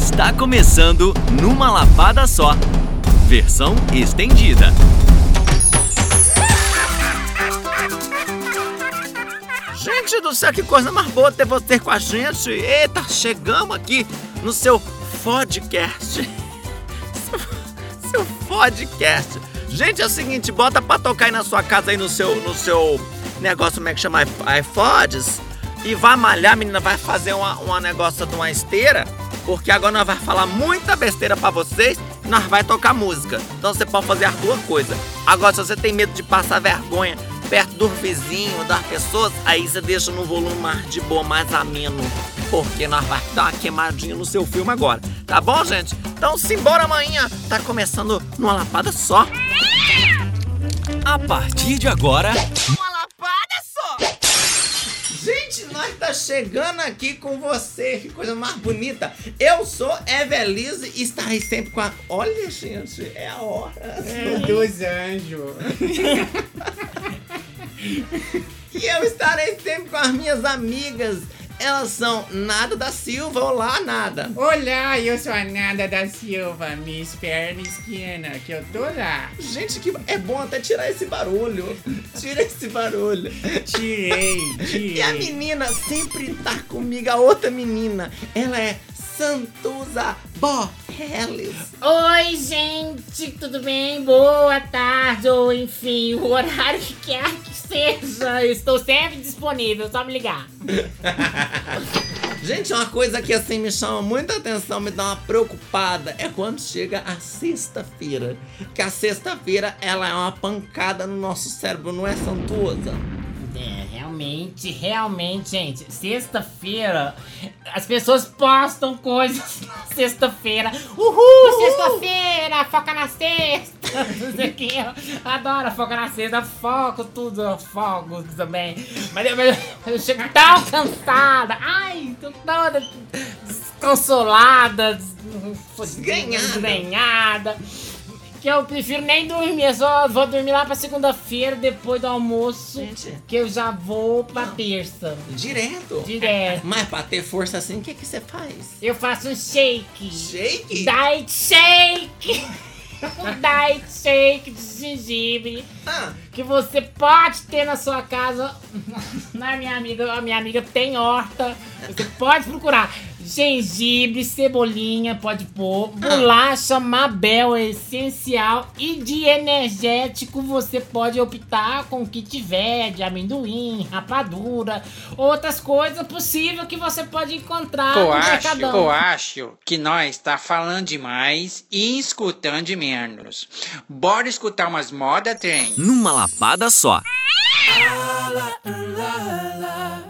Está começando numa lapada só. Versão estendida. Gente do céu, que coisa mais boa ter você com a gente. Eita, chegamos aqui no seu podcast. Seu, seu podcast. Gente, é o seguinte, bota pra tocar aí na sua casa aí no seu, no seu negócio, como é que chama? iPods. E vai malhar, menina, vai fazer uma, uma negócio de uma esteira. Porque agora nós vai falar muita besteira pra vocês e nós vai tocar música. Então você pode fazer as duas coisas. Agora, se você tem medo de passar vergonha perto do vizinho, das pessoas, aí você deixa no volume mais de boa, mais ameno. Porque nós vai dar uma queimadinha no seu filme agora. Tá bom, gente? Então simbora amanhã. Tá começando numa lapada só. A partir de agora! Nós tá chegando aqui com você, que coisa mais bonita. Eu sou Evelise e estarei sempre com a. Olha, gente, é a hora. Dos anjos. E eu estarei sempre com as minhas amigas. Elas são Nada da Silva. Olá, Nada. Olá, eu sou a Nada da Silva, Miss Perna Esquina, que eu tô lá. Gente, que é bom até tirar esse barulho. Tira esse barulho. Tirei, E a tirei. menina sempre tá comigo, a outra menina. Ela é Santuza Borreles. Oi, gente, tudo bem? Boa tarde, ou enfim, o horário que quer que seja. Estou sempre disponível, só me ligar. Gente, uma coisa que assim me chama muita atenção, me dá uma preocupada, é quando chega a sexta-feira. Que a sexta-feira ela é uma pancada no nosso cérebro, não é Santuza? Realmente, realmente, gente, sexta-feira, as pessoas postam coisas na sexta-feira. Uhul, sexta-feira, foca na sexta. Não sei o que, eu adoro foca na sexta, foco tudo, eu foco também. Mas eu, mas eu chego tão cansada, ai, tô toda desconsolada, des- Desgrenhada. Que eu prefiro nem dormir, eu só vou dormir lá pra segunda-feira, depois do almoço, Gente. que eu já vou pra terça. Direto. Direto. Mas pra ter força assim, o que, que você faz? Eu faço um shake. Shake? Diet shake! Um diet shake de gengibre Ah, que você pode ter na sua casa. Na minha amiga, a minha amiga tem horta. Você pode procurar gengibre, cebolinha, pode pôr, bolacha Mabel é essencial e de energético você pode optar com o que tiver, de amendoim, rapadura, outras coisas possível que você pode encontrar Eu no acho, mercadão. eu acho que nós está falando demais e escutando de menos. Bora escutar umas moda trem. numa lapada só. Met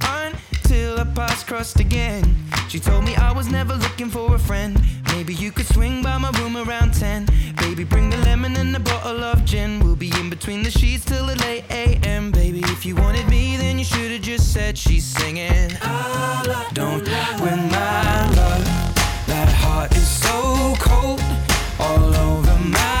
paths crossed again. She told me I was never looking for a friend. Maybe you could swing by my room around 10. Baby, bring the lemon and a bottle of gin. We'll be in between the sheets till the late AM. Baby, if you wanted me, then you should have just said she's singing. Don't win my love. That heart is so cold. All over my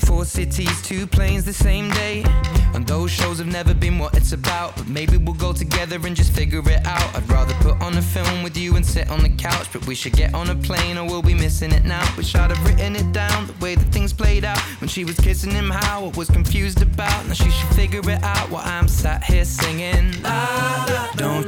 Four cities, two planes the same day. And those shows have never been what it's about. But maybe we'll go together and just figure it out. I'd rather put on a film with you and sit on the couch. But we should get on a plane or we'll be missing it now. Wish I'd have written it down the way that things played out. When she was kissing him, how I was confused about. Now she should figure it out while I'm sat here singing. La, la, don't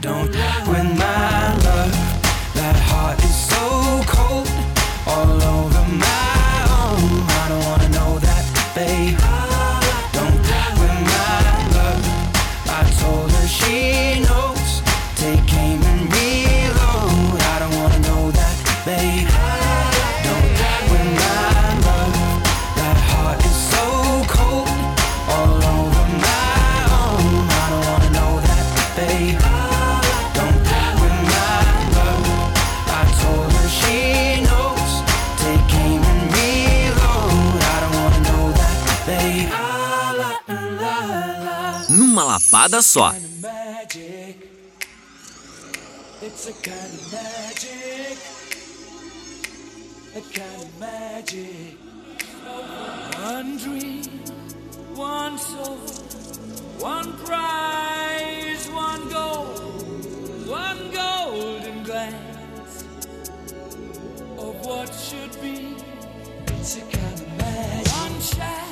Don't rock with my glance of what should be. It's a kind of magic. One shaft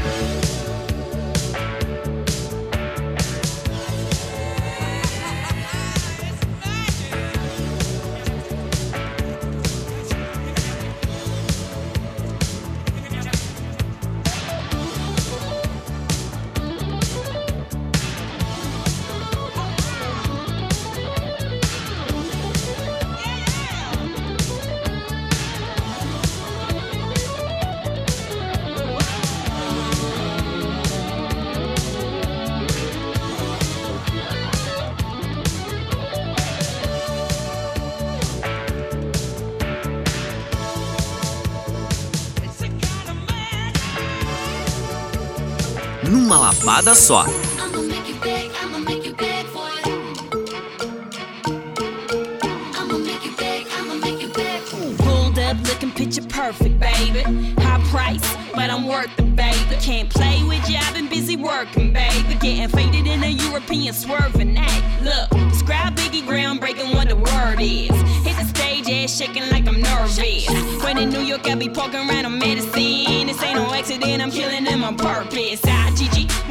Up looking picture perfect, baby. High price, but I'm worth it, baby. Can't play with you, I've been busy working, baby. Getting faded in a European swerving act. Look, describe Biggie groundbreaking what the word is. Hit the stage, ass shaking like I'm nervous. When in New York, I be poking around on medicine. This ain't no accident, I'm killing them on purpose.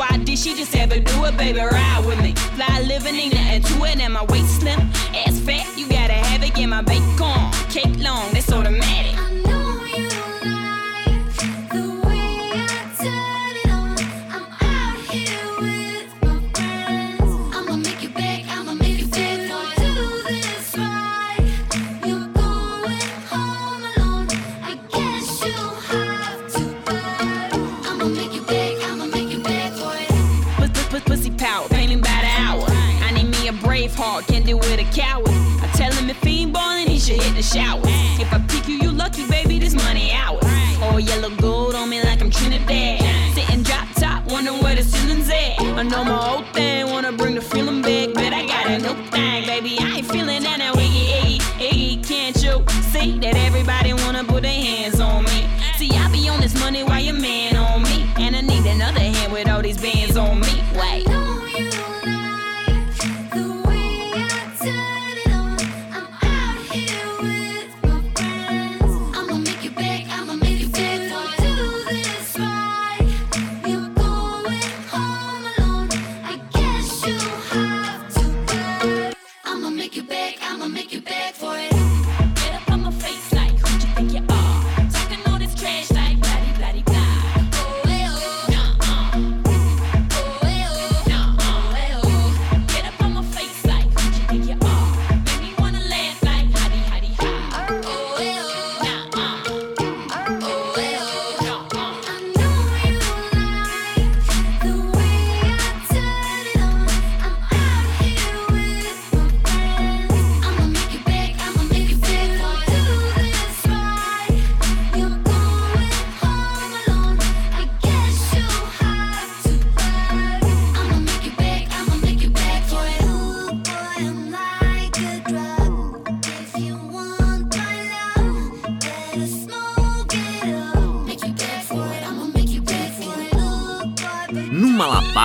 Why did she just ever do it, baby? Ride with me. Fly living, ain't nothing to it, and my waist slim.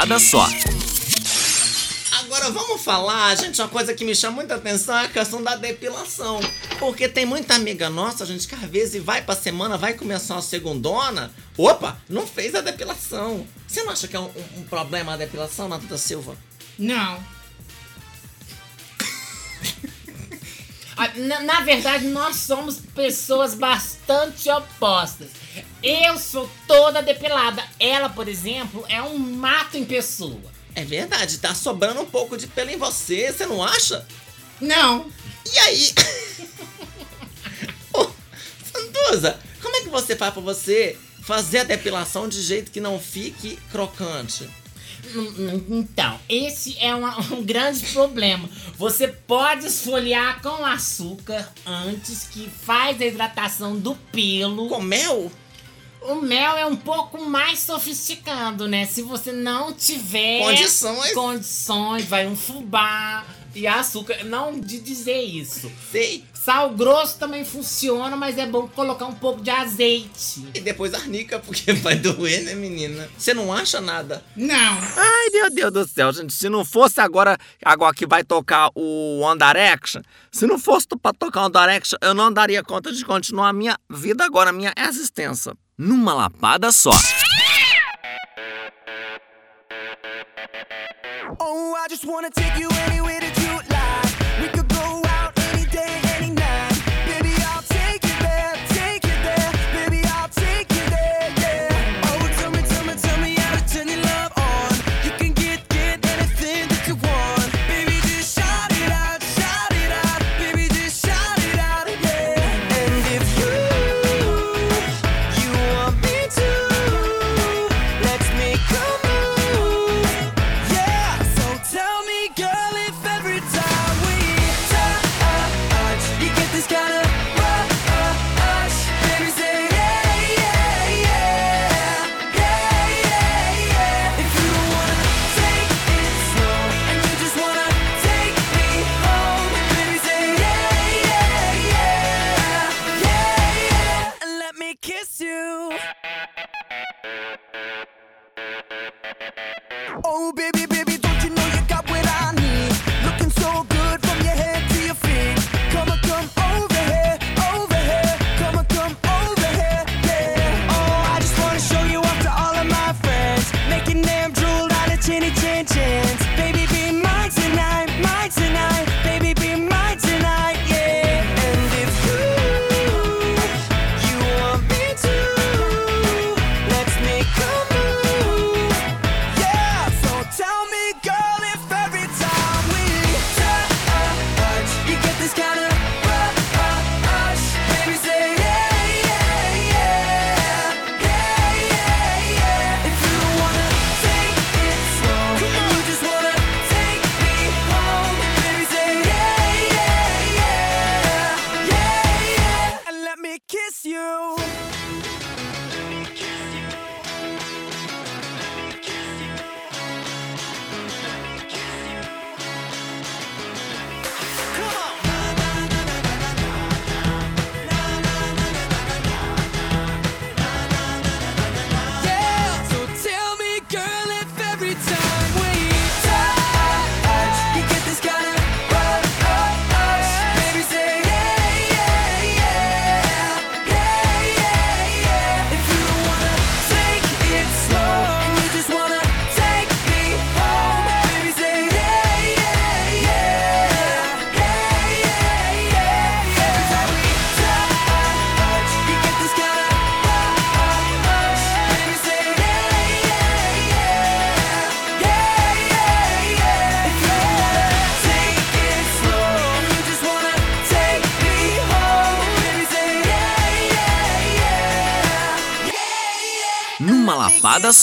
Lapada só. Agora vamos falar, gente, uma coisa que me chama muita atenção é a questão da depilação. Porque tem muita amiga nossa, gente, que às vezes vai pra semana, vai começar uma segundona. Opa, não fez a depilação. Você não acha que é um, um- um problema a depilação, Natuda Silva? Não. Ah, Na, na verdade, nós somos pessoas bastante opostas. Eu sou toda depilada. Ela, por exemplo, é um mato em pessoa. É verdade, tá sobrando um pouco de pelo em você, você não acha? Não. E aí? Santuza, como é que você faz pra você fazer a depilação de jeito que não fique crocante? Hum, Então, esse é uma- um grande problema. Você pode esfoliar com açúcar antes que faz a hidratação do pelo. Com mel? o mel é um pouco mais sofisticado, né? Se você não tiver condições, condições vai um fubá e açúcar. Não de dizer isso. Sei. Sal grosso também funciona, mas é bom colocar um pouco de azeite. E depois arnica, porque vai doer, né, menina? Você não acha nada? Não. Ai, meu Deus do céu, gente. Se não fosse agora, agora que vai tocar o One Direction, se não fosse pra tocar o One Direction, eu não daria conta de continuar a minha vida agora, a minha existência numa lapada só. Oh,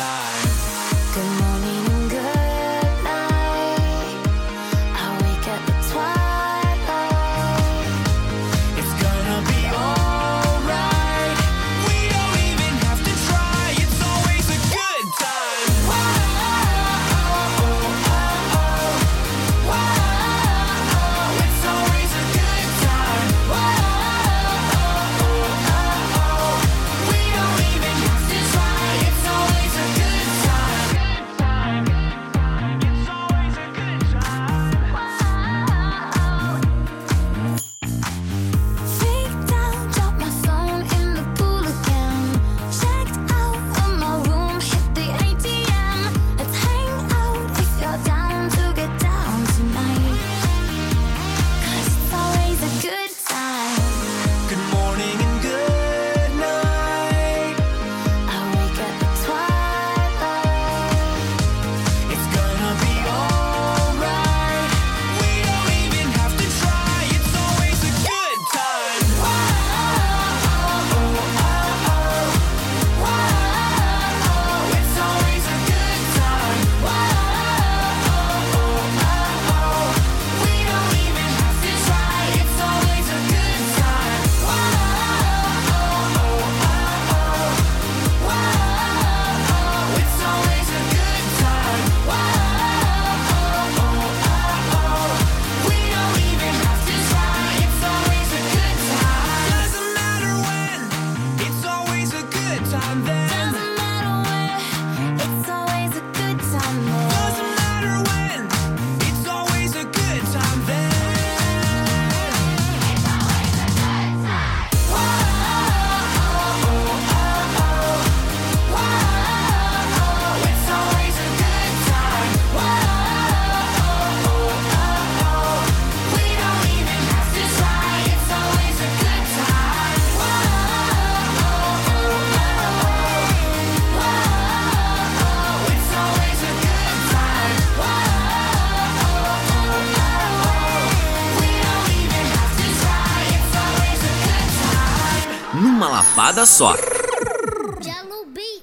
side.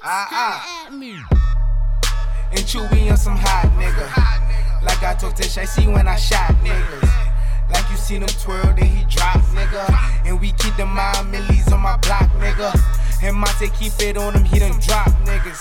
Ah, ah. me. And Chewy on some hot nigga. Like I talked to Shicey when I shot niggas. Like you seen him twirl, then he drop, nigga. And we keep the mind millies on my block, nigga. And Monte keep it on him, he done drop niggas.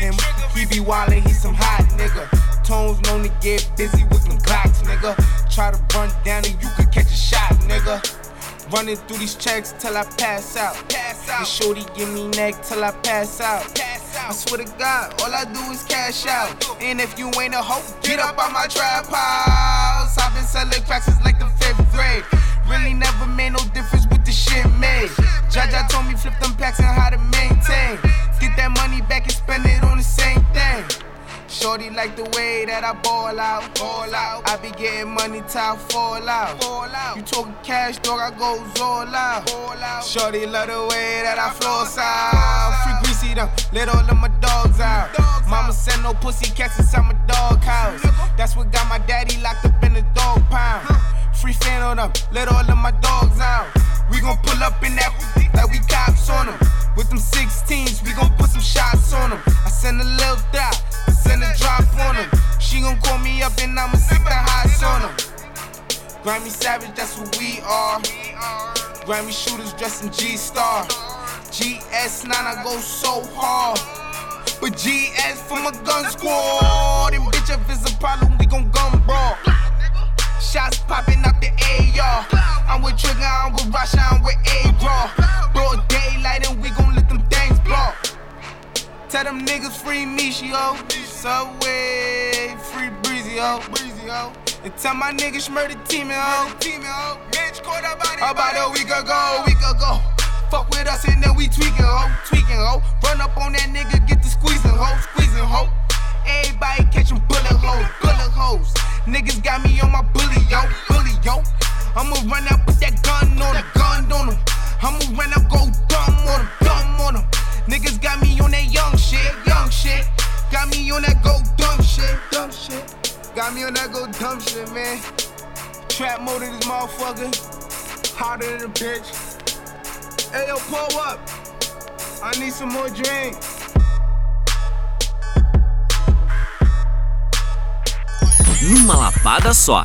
And he be wildin', he some hot nigga. Tones known to get busy with them Glocks, nigga. Try to run down and you could catch a shot, nigga. Running through these checks till I pass out. Pass out. And shorty give me neck till I pass out. Pass out. I swear to God, all I do is cash out. And if you ain't a hoe, get up on my trap house. I've been selling cracks since like the fifth grade. Really never made no difference with the shit made. Jaja told me flip them packs and how to maintain. Get that money back and spend it on the same thing. Shorty like the way that I ball out, ball out. I be getting money till I fall out, fall out. You talking cash, dog? I go all out, all out. Shorty love the way that I flow out. Free greasy them, let all of my dogs out. Dogs Mama send no pussy cats inside my dog house. That's what got my daddy locked up in the dog pound. Free fan on them, let all of my dogs out. We gon' pull up in that like we cops on them. With them 16s, we gon' put some shots on them. I send a little dot, I send a drop on them. She gon' call me up and I'ma sick the highs on them. Grammy Savage, that's what we are. Grammy shooters dressed in G Star. GS9, I go so hard. But GS for my gun squad. And bitch, if it's a problem, we gon' gun brawl. Shots popping out the AR. I'm with Trigger, I'm with Rasha, I'm with A-Raw. Broad daylight and we gon' let them things blow. Tell them niggas free Michio. Subway, free Breezy, ho. Breezy, ho. And tell my niggas murder team, ho. Team, ho. Mitch caught about it. About a week ago, week ago. Fuck with us and then we tweaking, ho. Tweaking, ho. Run up on that nigga, get the squeezing, só.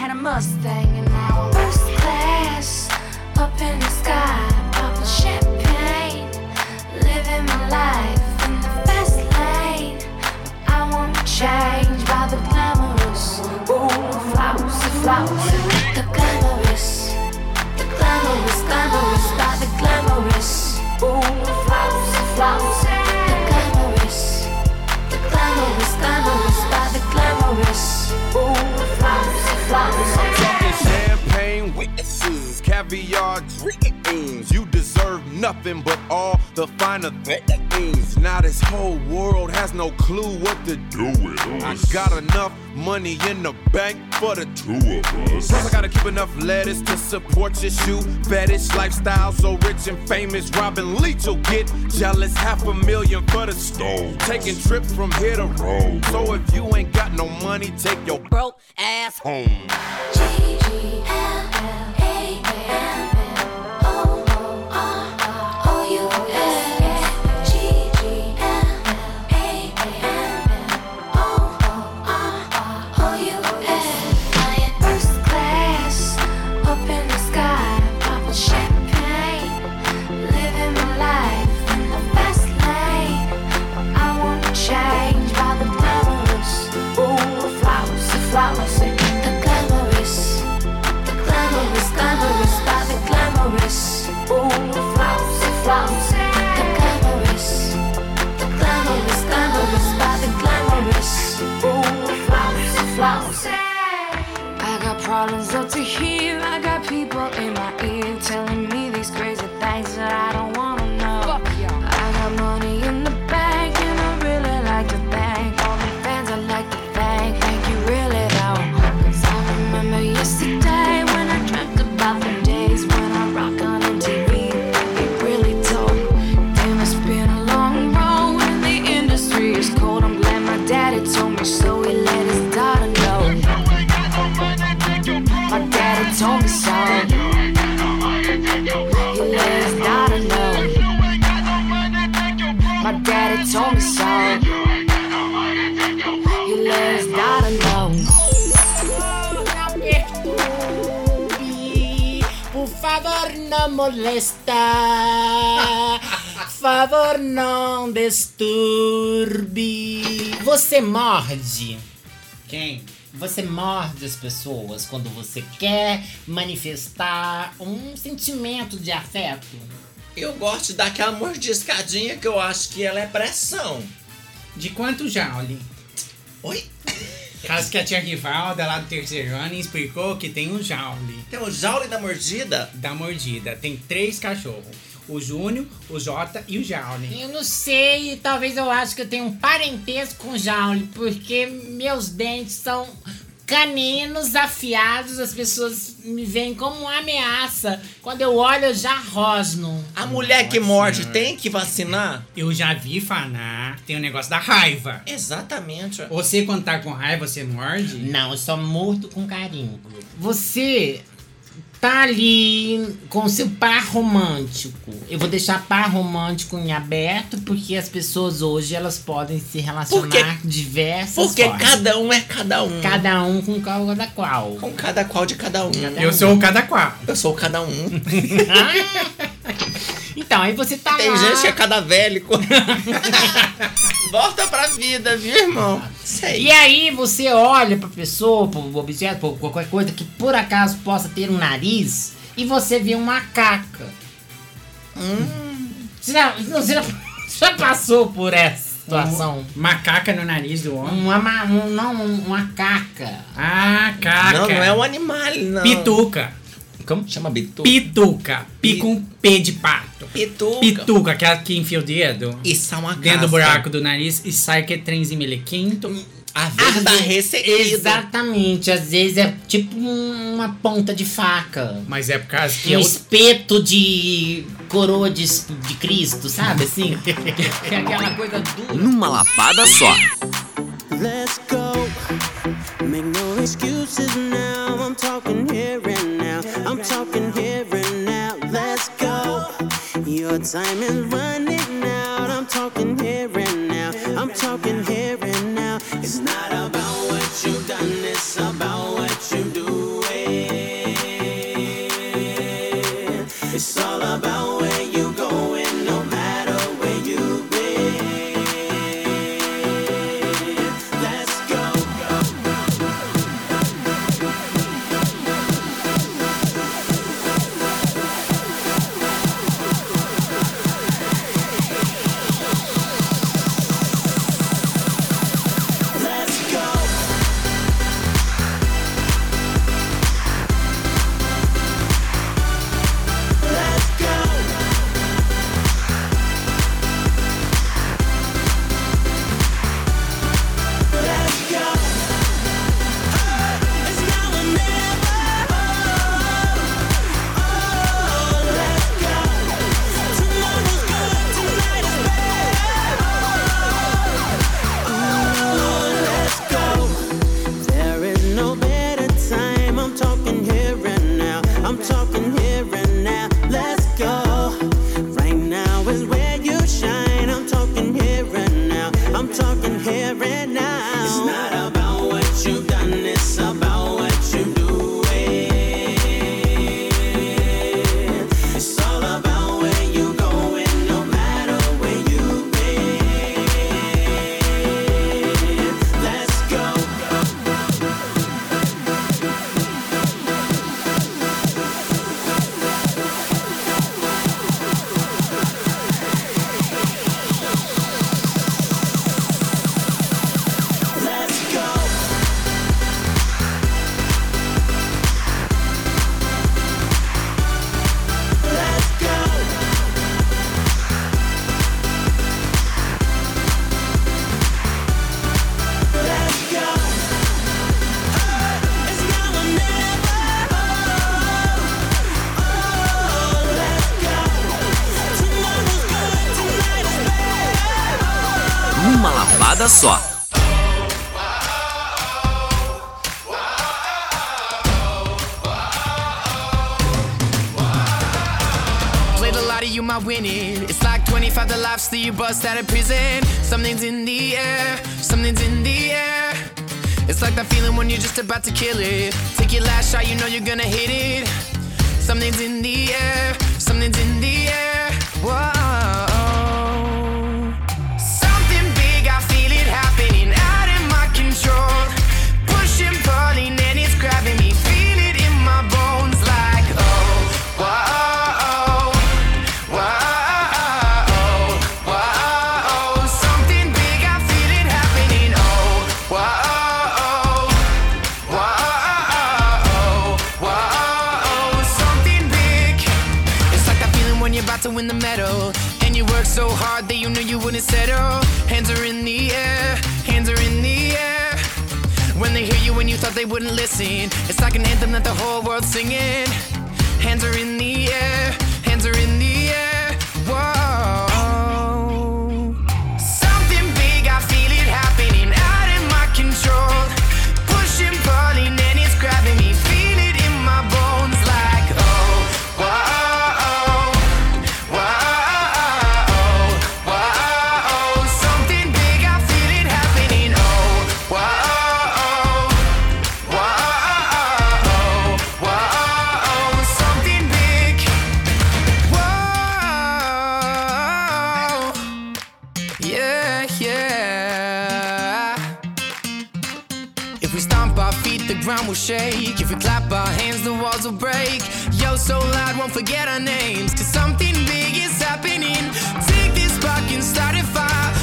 Had a Mustang to do with us. I got enough money in the bank for the two of us. Plus I gotta keep enough lettuce to support your shoe fetish lifestyle. So rich and famous, Robin Leach will get jealous. Half a million for the stove. Taking trips from here to Rome. So if you ain't got no money, take your broke ass home. Change molesta, favor não disturbe. Você morde. Quem? Você morde as pessoas quando você quer manifestar um sentimento de afeto. Eu gosto de dar aquela mordiscadinha que eu acho que ela é pressão. De quanto joule? Oi? Caso que a tia Rivalda lá do terceiro ano explicou que tem um joule. Tem o jaule da mordida? Da mordida. Tem três cachorros. O Júnior, o Jota e o Jaule. Eu não sei, talvez eu acho que eu tenho um parentesco com Jaule, porque meus dentes são caninos afiados, as pessoas me veem como uma ameaça. Quando eu olho, eu já rosno. A mulher que morde Senhora. tem que vacinar? Eu já vi falar, tem o negócio da raiva. Exatamente. Você, quando tá com raiva, você morde? Não, eu só mordo com carinho. Você tá ali com seu par romântico. Eu vou deixar par romântico em aberto, porque as pessoas hoje elas podem se relacionar Porque- diversas Porque formas. cada um é cada um. Cada um com cada qual. Com cada qual de cada um. Eu sou o cada qual. Eu sou cada um. Então, aí você tá Tem lá. gente que é cada velho. Volta pra vida, viu, irmão? Sei. E aí você olha pra pessoa, pro objeto, por qualquer coisa que por acaso possa ter um nariz e você vê uma caca. Você, já, você já, já passou por essa situação? Macaca no nariz do homem. Uma, ma- um, não, um- uma caca. Ah, caca. Não, não é um animal, não. Pituca. Como chama Bitu? Pituca. Pi com P de pato. Pituca. Pituca, aquela que enfia o dedo Isso é uma dentro do buraco do nariz e sai que é trenzinho melequinto. A vezes dá ressequido. Exatamente, às vezes é tipo um- uma ponta de faca. Mas é por causa que Um é o espeto de coroa de, de Cristo, sabe assim? É aquela coisa dura. Numa lapada só. Let's go. Make no excuses now. I'm talking here and Your time is running out. I'm talking here and now. I'm talking here bust out of prison. Something's in the air, something's in the air. It's like that feeling when you're just about to kill it. Take your last shot, you know you're gonna hit it. Something's in the air, something's in the air. When you're about to win the medal. And you work so hard that you knew you wouldn't settle. Hands are in the air, hands are in the air. When they hear you when you thought they wouldn't listen. It's like an anthem that the whole world's singing. Hands are in the air, so loud, won't forget our names. Cause something big is happening. Take this spark and start a fire.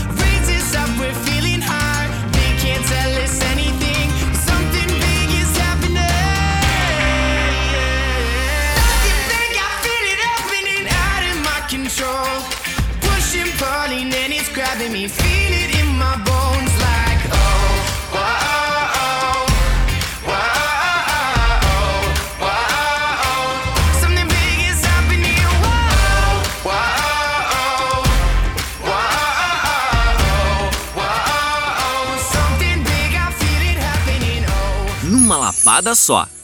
Lapada só.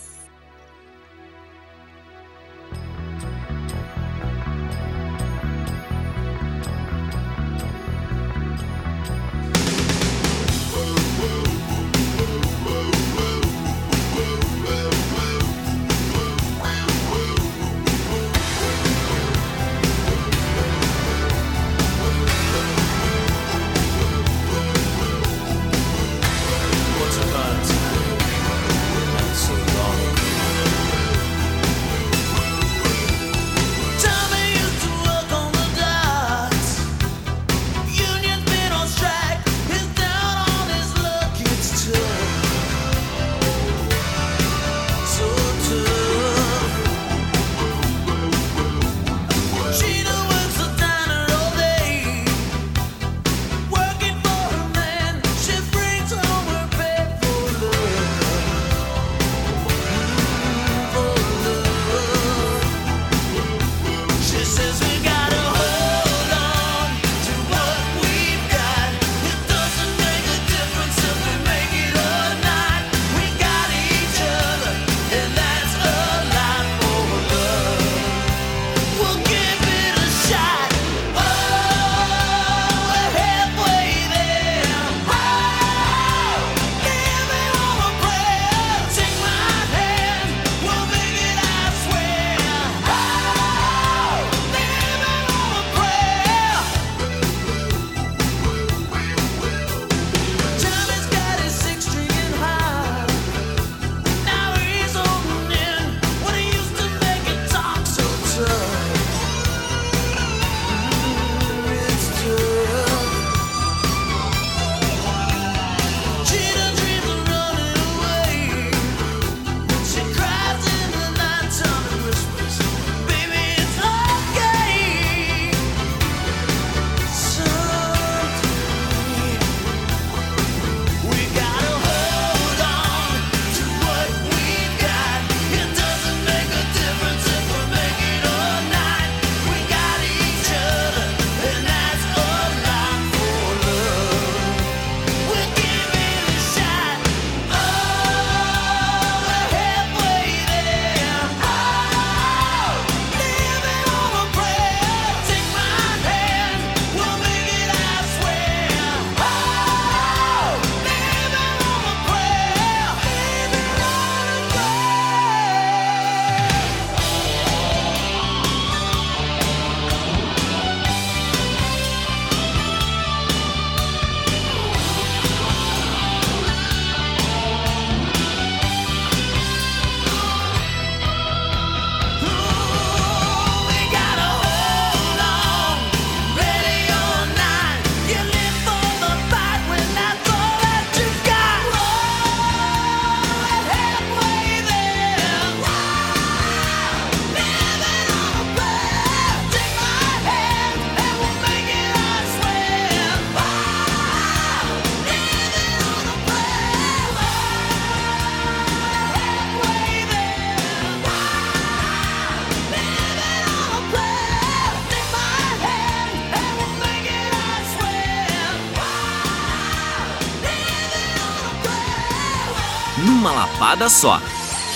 Lapada só.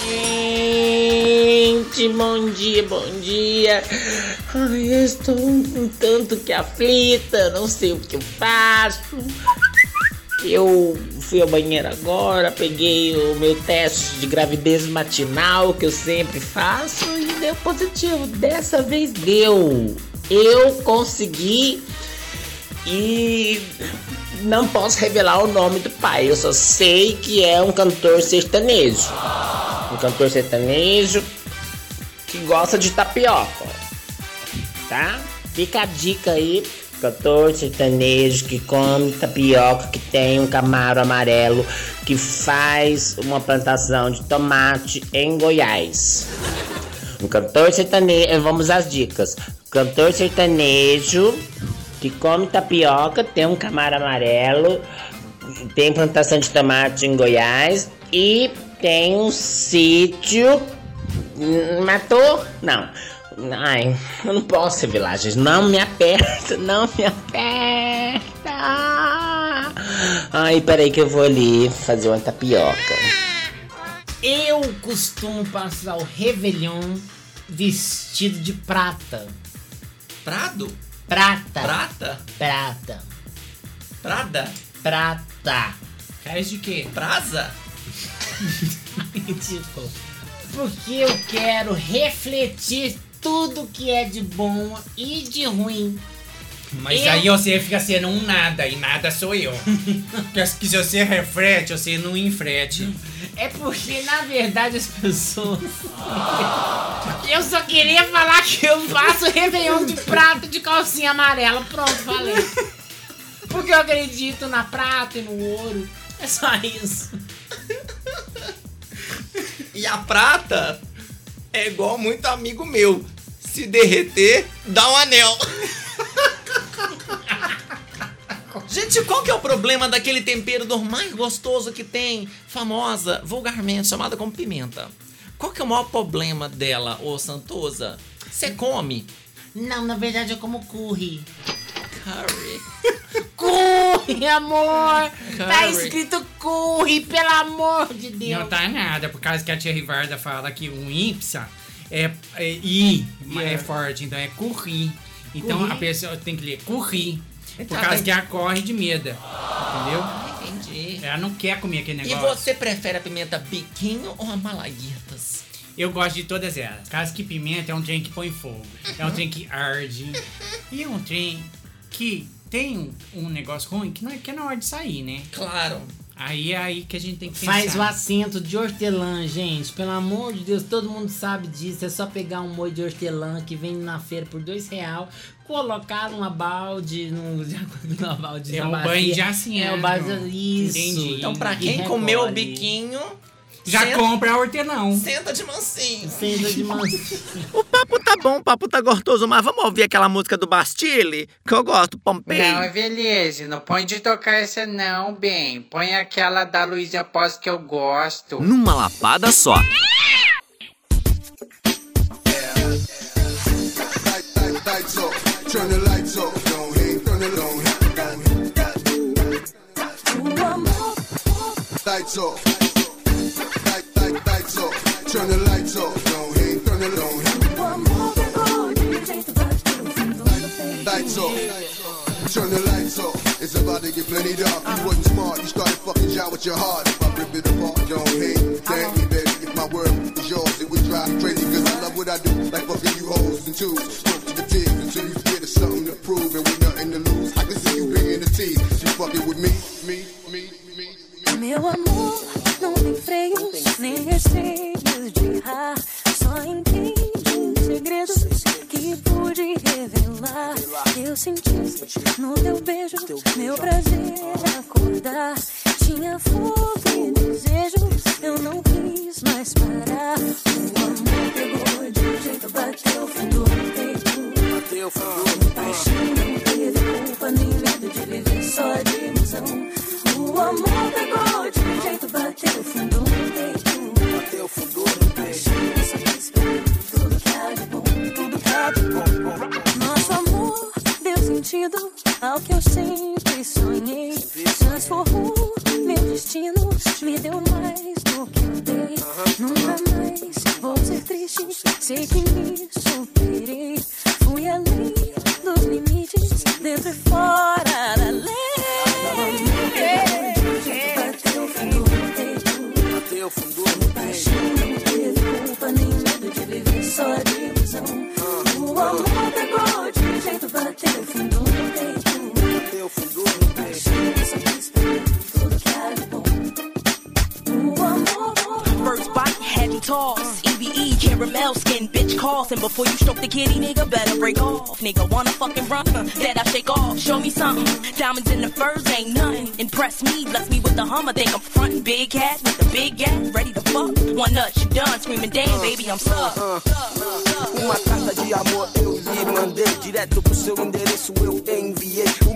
Gente, bom dia, bom dia. Ai, eu estou um tanto que aflita, não sei o que eu faço. Eu fui ao banheiro agora, peguei o meu teste de gravidez matinal que eu sempre faço e deu positivo. Dessa vez deu. Eu consegui e não posso revelar o nome do pai. Eu só sei que é um cantor sertanejo. Um cantor sertanejo que gosta de tapioca. Tá? Fica a dica aí. Cantor sertanejo que come tapioca, que tem um camaro amarelo, que faz uma plantação de tomate em Goiás. Um cantor sertanejo. Vamos às dicas. Cantor sertanejo que come tapioca, tem um camaro amarelo, tem plantação de tomate em Goiás e tem um sítio. Hum, Matou? Não. Ai, eu não posso revelar, gente. Não me aperta, não me aperta. Ai, peraí que eu vou ali fazer uma tapioca. Eu costumo passar o Réveillon vestido de prata. Prado? Prata. Prata? Prata. Prada? Prata. Faz de quê? Brasa? Ridículo. Porque eu quero refletir tudo que é de bom e de ruim. Mas Eu- aí você fica sendo um nada e nada sou eu. Porque que se você reflete, você não infrete. É porque, na verdade, as pessoas. Eu só queria falar que eu faço Réveillon de prata de calcinha amarela. Pronto, falei. Porque eu acredito na prata e no ouro. É só isso. E a prata é igual muito amigo meu. Se derreter, dá um anel. Gente, qual que é o problema daquele tempero do mais gostoso que tem, famosa, vulgarmente chamada como pimenta? Qual que é o maior problema dela, ô Santosa? Você come Não, na verdade eu como curry. curry. Curry, amor! Tá Curry. escrito curry, pelo amor de Deus. Não tá nada, por causa que a tia Rivarda fala que um ípsa é, é I, é forte, então é curri. Então a pessoa tem que ler curri. Por causa tem- que ela corre de medo. Entendeu? Entendi. Ela não quer comer aquele E negócio. você prefere a pimenta biquinho ou a malaguetas? Eu gosto de todas elas. Por causa que pimenta é um trem que põe fogo. É um trem que arde. E é um trem que tem um, um negócio ruim que, não é, que é na hora de sair, né? Claro. Aí é aí que a gente tem que pensar. Faz o acento de hortelã, gente. Pelo amor de Deus, todo mundo sabe disso. É só pegar um molho de hortelã que vem na feira por dois real, colocar numa balde, num, numa balde É o bacia. banho de assim, É o base isso. Entendi. Então, pra quem comeu o biquinho, Já senta- compra hortelão. Senta de mansinho. Senta de mansinho. O papo tá bom, o papo tá gostoso, mas vamos ouvir aquela música do Bastille, que eu gosto, Pompei. Não, é beleza. Não põe de tocar essa não, bem. Põe aquela da Luísa Pós que eu gosto. Numa lapada só. Lights up, turn the lights up, don't hate, turn it on, Lights up, turn the lights off. don't hate, turn it on, Lights up, turn the lights off. It's about to get plenty dark. You wasn't smart, you started fucking out with your heart. If I rip it apart, don't hate. Thank me, baby, if my world was yours, it would drive me crazy. Cause I love what I do, like fucking you hoes and twos. Smoke to the tears until you get us something to prove and with nothing to lose. I can see you bringing the tease. You fucking with me, me, me, me. Meu amor não tem freios, nem receios de errar. Só entende segredos que pude revelar. Eu senti no teu beijo, meu prazer acordar. Tinha fogo e desejo, eu não quis mais parar. O amor pegou de um jeito, bateu fundo no peito. Bateu fundo Paixão não teve culpa, nem medo de viver só de ilusão. O amor pegou o fundo do peito. Até o fundo do peito. Nossa tudo que há de bom. Tudo que de bom. Nosso amor deu sentido ao que eu sempre sonhei. Transformou meu destino, me deu mais do que eu dei. Nunca mais vou ser triste, sei que me boss. And before you stroke the kitty, nigga, better break off. Nigga, wanna fucking run her, I shake off. Show me something. Diamonds in the furs ain't nothing. Impress me, bless me with the hummer. Think I'm frontin' big ass with the big ass. Ready to fuck. One nut, you done. Screaming, damn, uh, baby, I'm stuck. Uh, uh, Uma de amor eu mandei direto pro seu endereço. Eu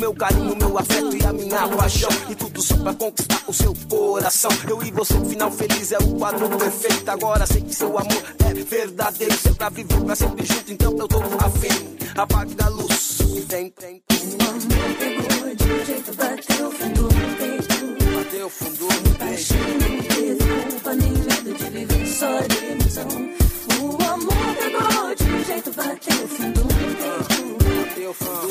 meu carinho, meu afeto e a minha paixão. E tudo só pra conquistar o seu coração. Eu e você, final feliz é o quadro perfeito. Agora sei que seu amor é verdadeiro. Seu pra viver pra sempre junto, então eu tô afim. Apague da luz e vem, vem. O amor pegou de um jeito, bateu fundo no peito. Bateu fundo no peito. Nem desculpa, nem medo de viver só de emoção. O amor pegou de um jeito, bateu fundo no peito. Bateu fundo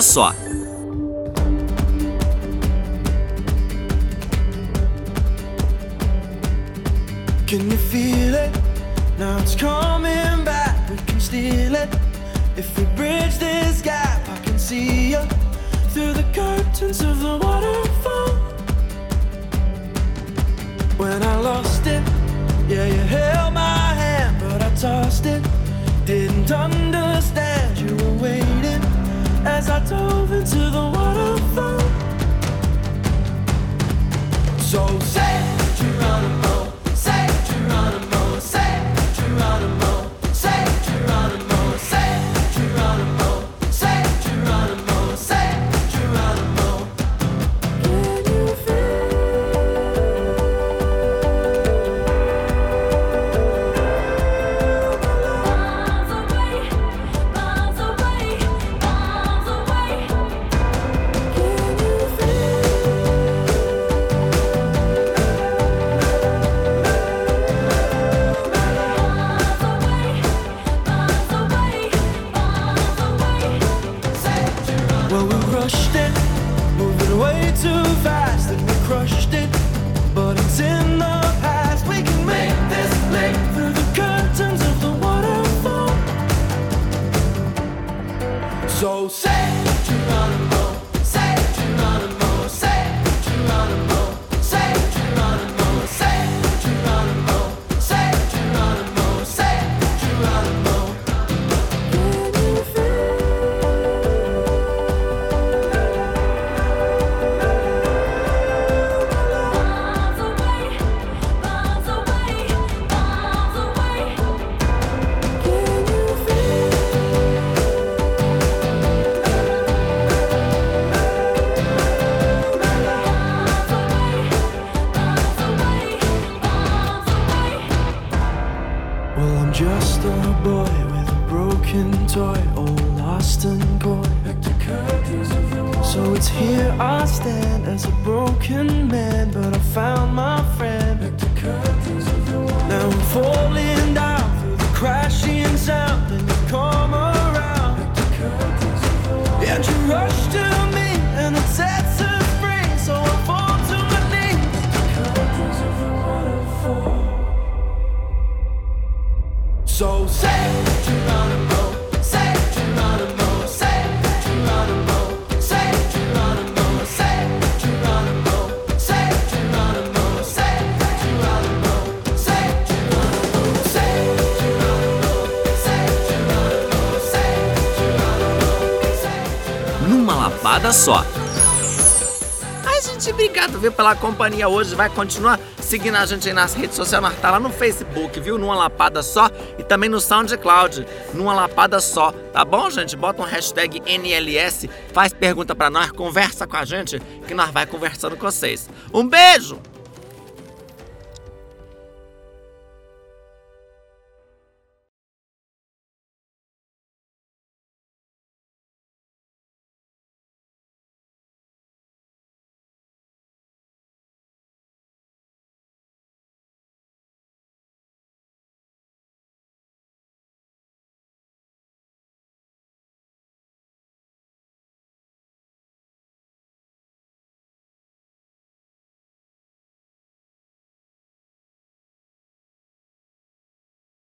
Olha só, It's here I stand as a broken man, but I found my friend. Now I'm falling down through the crashing sound and the karma. pancada só. Ai, gente, obrigado, viu, pela companhia hoje. Vai continuar seguindo a gente aí nas redes sociais. Nós tá lá no Facebook, viu? Numa Lapada Só e também no SoundCloud, numa Lapada Só. Tá bom, gente? Bota um hashtag NLS, faz pergunta para nós, conversa com a gente, que nós vai conversando com vocês. Um beijo!